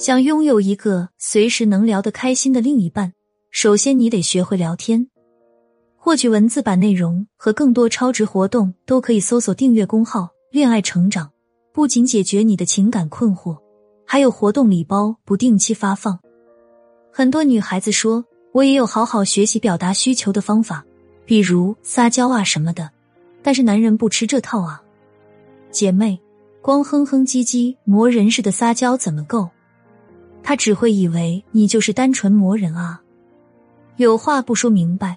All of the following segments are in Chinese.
想拥有一个随时能聊得开心的另一半，首先你得学会聊天。获取文字版内容和更多超值活动，都可以搜索订阅公号“恋爱成长”。不仅解决你的情感困惑，还有活动礼包不定期发放。很多女孩子说，我也有好好学习表达需求的方法，比如撒娇啊什么的，但是男人不吃这套啊。姐妹，光哼哼唧唧磨人似的撒娇怎么够？他只会以为你就是单纯磨人啊。有话不说明白，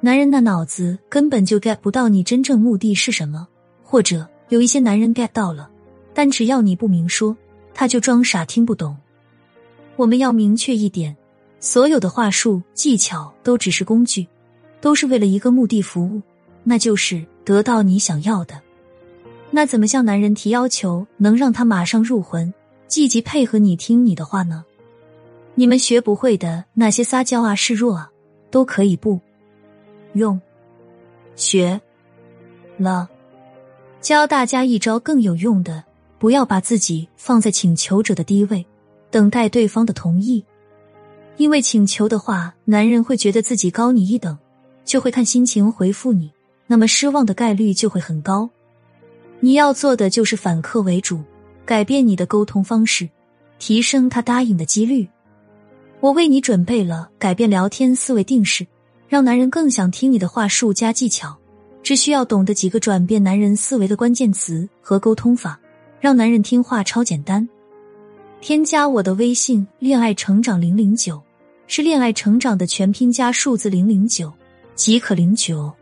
男人那脑子根本就 get 不到你真正目的是什么，或者有一些男人 get 到了。但只要你不明说，他就装傻听不懂。我们要明确一点，所有的话术技巧都只是工具，都是为了一个目的服务，那就是得到你想要的。那怎么向男人提要求，能让他马上入魂，积极配合你听你的话呢？你们学不会的那些撒娇啊、示弱啊，都可以不用学了。教大家一招更有用的。不要把自己放在请求者的低位，等待对方的同意。因为请求的话，男人会觉得自己高你一等，就会看心情回复你，那么失望的概率就会很高。你要做的就是反客为主，改变你的沟通方式，提升他答应的几率。我为你准备了改变聊天思维定式，让男人更想听你的话术加技巧，只需要懂得几个转变男人思维的关键词和沟通法。让男人听话超简单，添加我的微信“恋爱成长零零九”，是恋爱成长的全拼加数字零零九即可领取哦。